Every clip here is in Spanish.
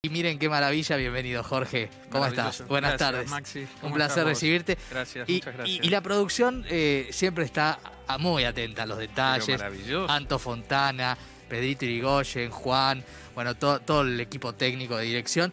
Y miren qué maravilla, bienvenido Jorge. ¿Cómo estás? Buenas Gracias, tardes. Maxi. Un ¿Cómo placer recibirte. Gracias, Y, muchas gracias. y- y la producción eh, siempre está muy atenta a los detalles. maravilloso. Anto Fontana, Pedrito Irigoyen, Juan, bueno, to- todo el equipo técnico de dirección.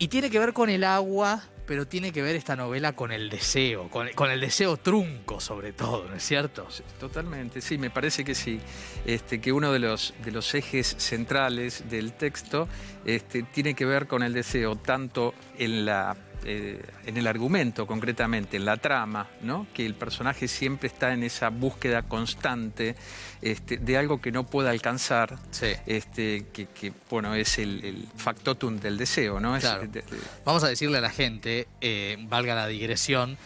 Y tiene que ver con el agua, pero tiene que ver esta novela con el deseo, con, con el deseo trunco sobre todo, ¿no es cierto? Totalmente, sí, me parece que sí. Este, que uno de los, de los ejes centrales del texto este, tiene que ver con el deseo, tanto en, la, eh, en el argumento concretamente, en la trama, ¿no? que el personaje siempre está en esa búsqueda constante este, de algo que no puede alcanzar, Sí. este, que, que, bueno, es el, el factotum del deseo, ¿no? Es- Claro. de- de- Vamos a decirle a la gente, eh, valga la digresión,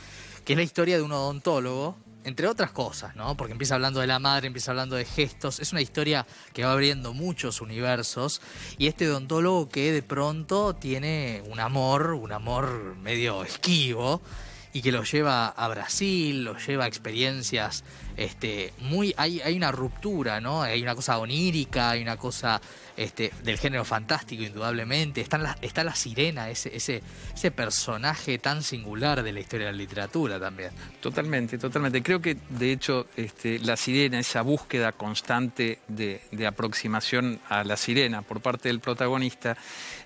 que es la historia de un odontólogo, entre otras cosas, ¿no? Porque empieza hablando de la madre, empieza hablando de gestos. Es una historia que va abriendo muchos universos. Y este odontólogo que de pronto tiene un amor, un amor medio esquivo. Y que lo lleva a Brasil, lo lleva a experiencias este, muy. Hay, hay una ruptura, ¿no? Hay una cosa onírica, hay una cosa este, del género fantástico, indudablemente. Está la, está la sirena, ese, ese, ese personaje tan singular de la historia de la literatura también. Totalmente, totalmente. Creo que de hecho este, la sirena, esa búsqueda constante de, de aproximación a la sirena por parte del protagonista,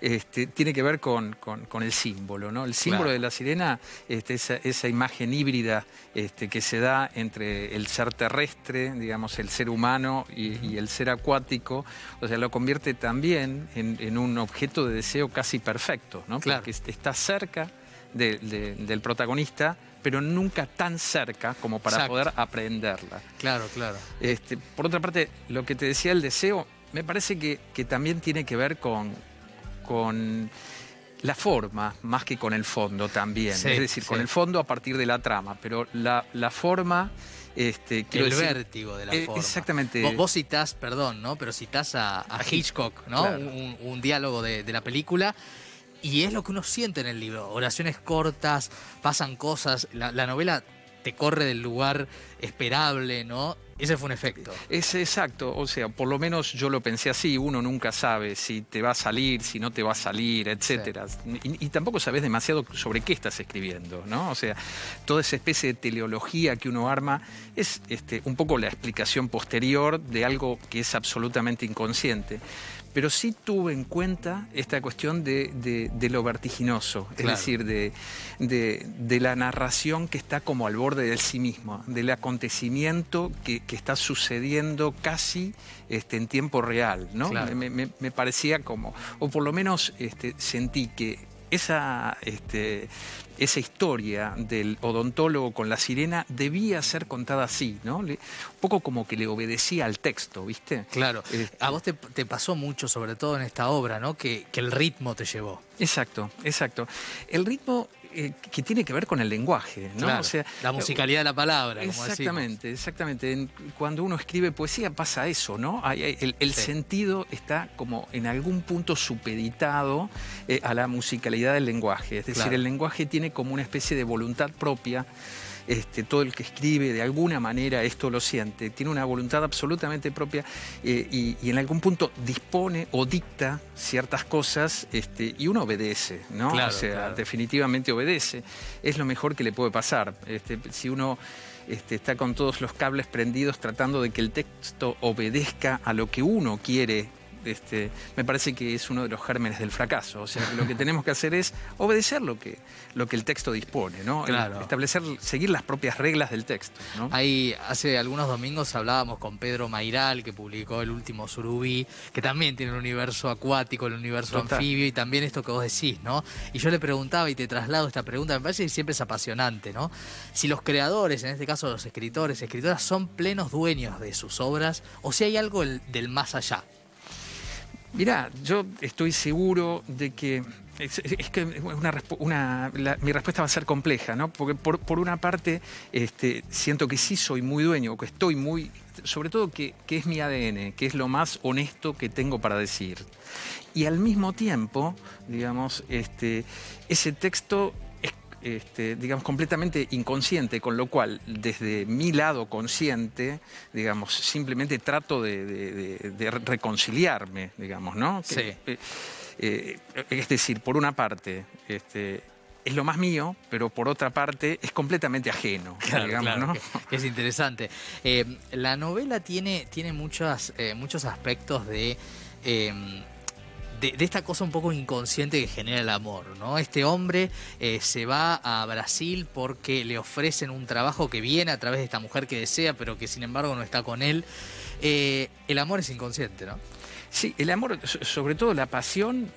este, tiene que ver con, con- con el símbolo. ¿no? El símbolo Claro. de la sirena, este, esa, esa imagen híbrida este, que se da entre el ser terrestre, digamos, el ser humano y, y el ser acuático, o sea, lo convierte también en, en un objeto de deseo casi perfecto, ¿no? Claro. Porque está cerca de- de- del protagonista, pero nunca tan cerca como para Exacto. poder aprenderla. Claro, claro. Este, por otra parte, lo que te decía el deseo, me parece que, que también tiene que ver con, con la forma, más que con el fondo también. Sí, es decir, con el fondo a partir de la trama, pero la, la forma... Este, el decir- vértigo de la eh, forma. exactamente. Vos, vos citás, perdón, ¿no? Pero citás a, a Hitchcock, ¿no? Claro. Un, un diálogo de, de la película. Y es lo que uno siente en el libro. Oraciones cortas, pasan cosas. La, la novela te corre del lugar esperable, ¿no? Ese fue un efecto. Es exacto, o sea, por lo menos yo lo pensé así, uno nunca sabe si te va a salir, si no te va a salir, etcétera. Y, y tampoco sabes demasiado sobre qué estás escribiendo, ¿no? O sea, toda esa especie de teleología que uno arma es este, un poco la explicación posterior de algo que es absolutamente inconsciente. Pero sí tuve en cuenta esta cuestión de, de- de lo vertiginoso, es decir, de, de- de la narración que está como al borde del sí mismo, del acontecimiento que, que está sucediendo casi este, en tiempo real, ¿no? Claro. Me, me- me parecía como, o por lo menos este, sentí que esa, este, esa historia del odontólogo con la sirena debía ser contada así, ¿no? Un poco como que le obedecía al texto, ¿viste? Claro. Este- A vos te, te pasó mucho, sobre todo en esta obra, ¿no? Que, que el ritmo te llevó. Exacto, exacto. El ritmo eh, que tiene que ver con el lenguaje, ¿no? Claro. O sea, la musicalidad de la palabra, como. Exactamente, exactamente. En- Cuando uno escribe poesía pasa eso, ¿no? El el Sí. sentido está como en algún punto supeditado eh, a la musicalidad del lenguaje. Es decir, Claro. el lenguaje tiene como una especie de voluntad propia. Este, todo el que escribe de alguna manera esto lo siente, tiene una voluntad absolutamente propia eh, y, y en algún punto dispone o dicta ciertas cosas este, y uno obedece, ¿no? Claro, o sea, claro. definitivamente obedece. Es lo mejor que le puede pasar. Este, si uno este, está con todos los cables prendidos tratando de que el texto obedezca a lo que uno quiere, este, me parece que es uno de los gérmenes del fracaso. O sea, que lo que tenemos que hacer es obedecer lo que, lo que el texto dispone, ¿no? Claro. Establecer, seguir las propias reglas del texto. ¿no? Ahí hace algunos domingos hablábamos con Pedro Mairal, que publicó el último Surubí, que también tiene el universo acuático, el universo Total. anfibio y también esto que vos decís, ¿no? Y yo le preguntaba y te traslado esta pregunta, me parece que siempre es apasionante, ¿no? Si los creadores, en este caso los escritores, escritoras, son plenos dueños de sus obras o si hay algo el- del más allá. Mirá, yo estoy seguro de que. Es, que una, mi respuesta va a ser compleja, ¿no? Porque por, por una parte este, siento que sí soy muy dueño, que estoy muy. Sobre todo que, que es mi ADN, que es lo más honesto que tengo para decir. Y al mismo tiempo, digamos, este, ese texto este, digamos, completamente inconsciente, con lo cual, desde mi lado consciente, digamos, simplemente trato de, de- de- de reconciliarme, digamos, ¿no? Sí. Eh, eh, es decir, por una parte, este, es lo más mío, pero por otra parte es completamente ajeno, digamos, ¿no? es interesante. Eh, la novela tiene, tiene muchas, eh, muchos aspectos de, em, de, esta cosa un poco inconsciente que genera el amor, ¿no? Este hombre eh, se va a Brasil porque le ofrecen un trabajo que viene a través de esta mujer que desea, pero que sin embargo no está con él. el amor es inconsciente, ¿no? Sí, el amor, sobre todo la pasión,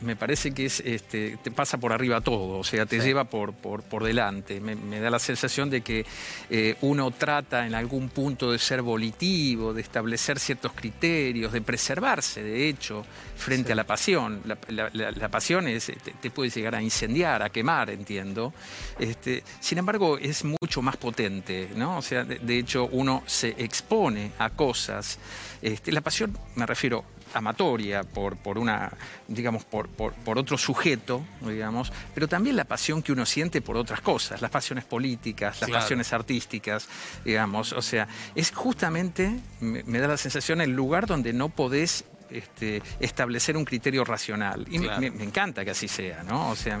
me, parece que es, este, te pasa por arriba todo, o sea, te lleva por, por, delante. Me, da la sensación de que eh, uno trata en algún punto de ser volitivo, de establecer ciertos criterios, de preservarse, de hecho, frente a la pasión. La, pasión es, te, puede llegar a incendiar, a quemar, entiendo. Este, sin embargo, es mucho más potente, ¿no? O sea, de, hecho, uno se expone a cosas. Este, la pasión, me refiero, amatoria, por, por una, digamos, por, por, otro sujeto, digamos, pero también la pasión que uno siente por otras cosas, las pasiones políticas, las pasiones artísticas, digamos. O sea, es justamente, me, da la sensación, el lugar donde no podés este, establecer un criterio racional. Y me, encanta que así sea, ¿no? O sea,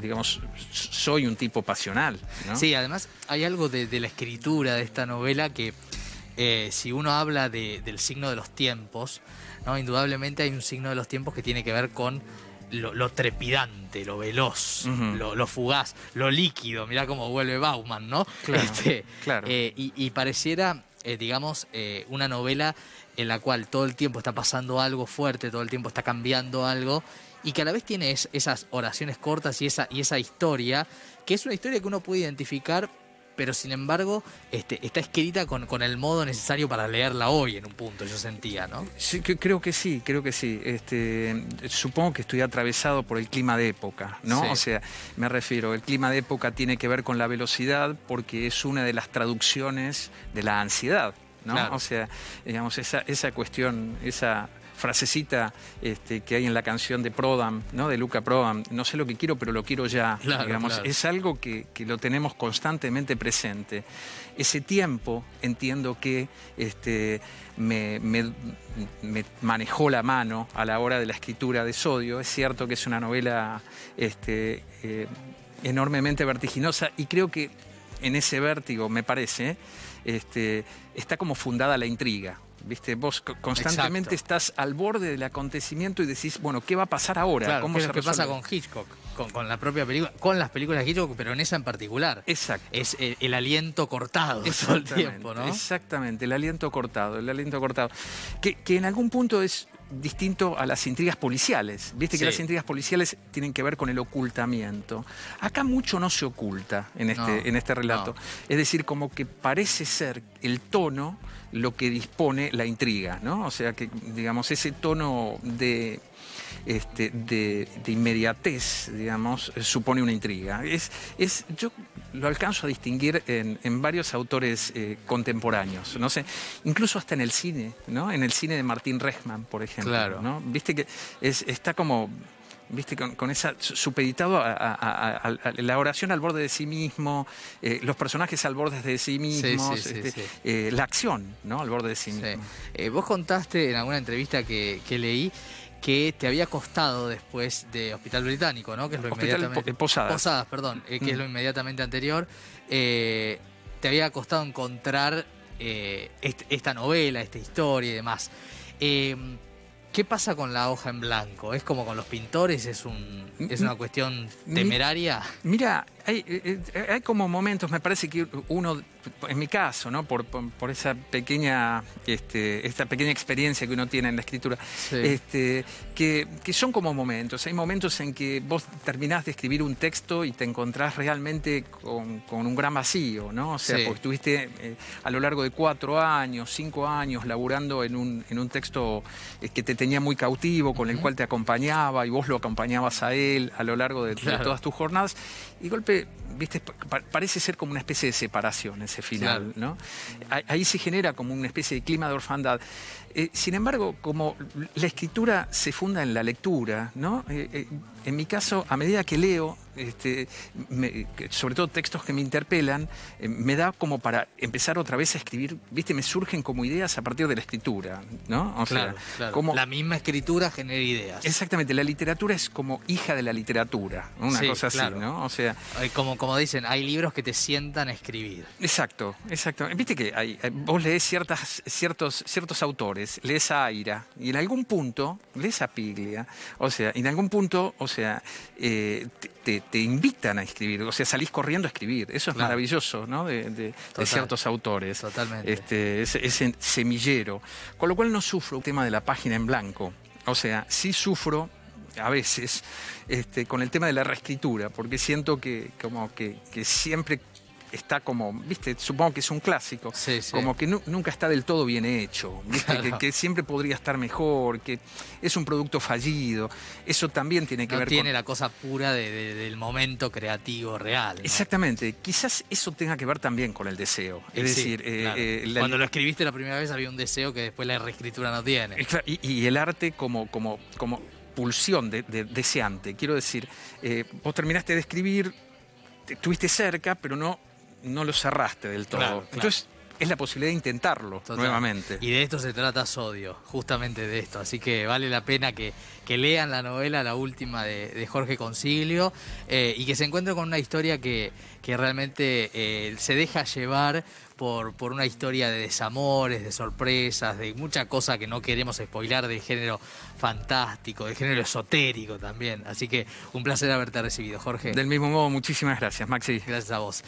digamos, soy un tipo pasional. Sí, además hay algo de, de, la escritura de esta novela que eh, si uno habla del signo de los tiempos, ¿no? indudablemente hay un signo de los tiempos que tiene que ver con lo, trepidante, lo veloz, lo, fugaz, lo líquido. Mirá cómo vuelve Bauman, ¿no? Claro, este, eh, y, pareciera, eh, digamos, una novela en la cual todo el tiempo está pasando algo fuerte, todo el tiempo está cambiando algo, y que a la vez tiene esas oraciones cortas y esa, y esa historia, que es una historia que uno puede identificar pero sin embargo este, está escrita con, con, el modo necesario para leerla hoy en un punto, yo sentía, ¿no? Sí, creo que sí, creo que sí. Este, supongo que estoy atravesado por el clima de época, ¿no? O sea, me refiero, el clima de época tiene que ver con la velocidad porque es una de las traducciones de la ansiedad. ¿no? O sea, digamos, esa, esa cuestión, esa frasecita este, que hay en la canción de Prodam, ¿no? de Luca Prodam, no sé lo que quiero, pero lo quiero ya. digamos, Es algo que, lo tenemos constantemente presente. Ese tiempo entiendo que este, me, manejó la mano a la hora de la escritura de Sodio. Es cierto que es una novela este, eh, enormemente vertiginosa y creo que en ese vértigo, me parece, este, está como fundada la intriga. ¿Viste? Vos constantemente estás al borde del acontecimiento y decís, bueno, ¿qué va a pasar ahora? ¿Cómo ¿Qué pasa con Hitchcock? Con, la propia película, con las películas de Hitchcock, pero en esa en particular. Exacto. Es eh, el, aliento cortado todo el tiempo, ¿no? Exactamente, el aliento cortado, el aliento cortado. Que, que en algún punto es distinto a las intrigas policiales. Viste que las intrigas policiales tienen que ver con el ocultamiento. Acá mucho no se oculta en este, en este relato. Es decir, como que parece ser el tono lo que dispone la intriga, ¿no? O sea que, digamos, ese tono de este, de, inmediatez, digamos, supone una intriga. Es, es, yo lo alcanzo a distinguir en, varios autores eh, contemporáneos, no sé, incluso hasta en el cine, ¿no? En el cine de Martín Rechman, por ejemplo. Claro. ¿no? Viste que es, está como viste, con, esa supeditado a, la oración al borde de sí mismo, eh, los personajes al borde de sí mismos, este, eh, la acción, ¿no? Al borde de sí mismo. vos contaste en alguna entrevista que, que leí que te había costado después de Hospital Británico, ¿no? Que es lo inmediatamente... Posadas. Posadas, perdón, eh, que es lo mm. inmediatamente anterior. Eh, te había costado encontrar eh, esta novela, esta historia y demás. ¿Qué pasa con la hoja en blanco? ¿Es como con los pintores? ¿Es, un, es una cuestión temeraria? Mira, hay, hay como momentos, me parece que uno en mi caso, ¿no? Por, por, esa pequeña, este, esta pequeña experiencia que uno tiene en la escritura, este, que, que, son como momentos. Hay momentos en que vos terminás de escribir un texto y te encontrás realmente con, con un gran vacío, ¿no? O sea, porque estuviste eh, a lo largo de cuatro años, cinco años, laburando en un, en un texto eh, que te tenía muy cautivo, con el cual te acompañaba y vos lo acompañabas a él a lo largo de, de todas tus jornadas. Y golpe viste, parece ser como una especie de separación ese final, ¿no? Ahí se genera como una especie de clima de orfandad. Eh, sin embargo, como la escritura se funda en la lectura, ¿no? Eh, eh, en mi caso, a medida que leo, este, me- sobre todo textos que me interpelan, eh, me da como para empezar otra vez a escribir, viste, me surgen como ideas a partir de la escritura, ¿no? O Claro, sea, claro. como... La misma escritura genera ideas. Exactamente, la literatura es como hija de la literatura, una Sí, cosa así. ¿no? O sea, Como, como dicen, hay libros que te sientan a escribir. exacto, exacto. Viste que hay- vos lees ciertas, ciertos, ciertos autores, lees a Aira, y en algún punto lees a Piglia, o sea, en algún punto, o sea, eh, te, te- te invitan a escribir, o sea, salís corriendo a escribir. Eso es Claro. maravilloso, ¿no? De, de- ciertos autores. Totalmente. Este, ese, ese semillero. Con lo cual no sufro el tema de la página en blanco. O sea, sí sufro a veces este, con el tema de la reescritura, porque siento que como que, que siempre está como, viste, supongo que es un clásico, Sí, sí. como que nu- nunca está del todo bien hecho, ¿viste? Claro. que, que siempre podría estar mejor, que es un producto fallido. Eso también tiene que No ver tiene con... la cosa pura de- de- del momento creativo real. ¿no? Exactamente, quizás eso tenga que ver también con el deseo. Es sí, decir, eh, claro. eh, la- cuando lo escribiste la primera vez había un deseo que después la reescritura no tiene. Y, y el arte como, como, como pulsión de, de- deseante. Quiero decir, eh, vos terminaste de escribir, te- estuviste cerca, pero no, no lo cerraste del todo. Claro, claro. Entonces, es la posibilidad de intentarlo Total. nuevamente. Y de esto se trata Sodio, justamente de esto. Así que vale la pena que, que lean la novela, la última de, de Jorge Concilio, eh, y que se encuentren con una historia que, que realmente eh, se deja llevar por, por una historia de desamores, de sorpresas, de mucha cosa que no queremos spoilar, de género fantástico, de género esotérico también. Así que un placer haberte recibido, Jorge. Del mismo modo, muchísimas gracias, Maxi. Gracias a vos.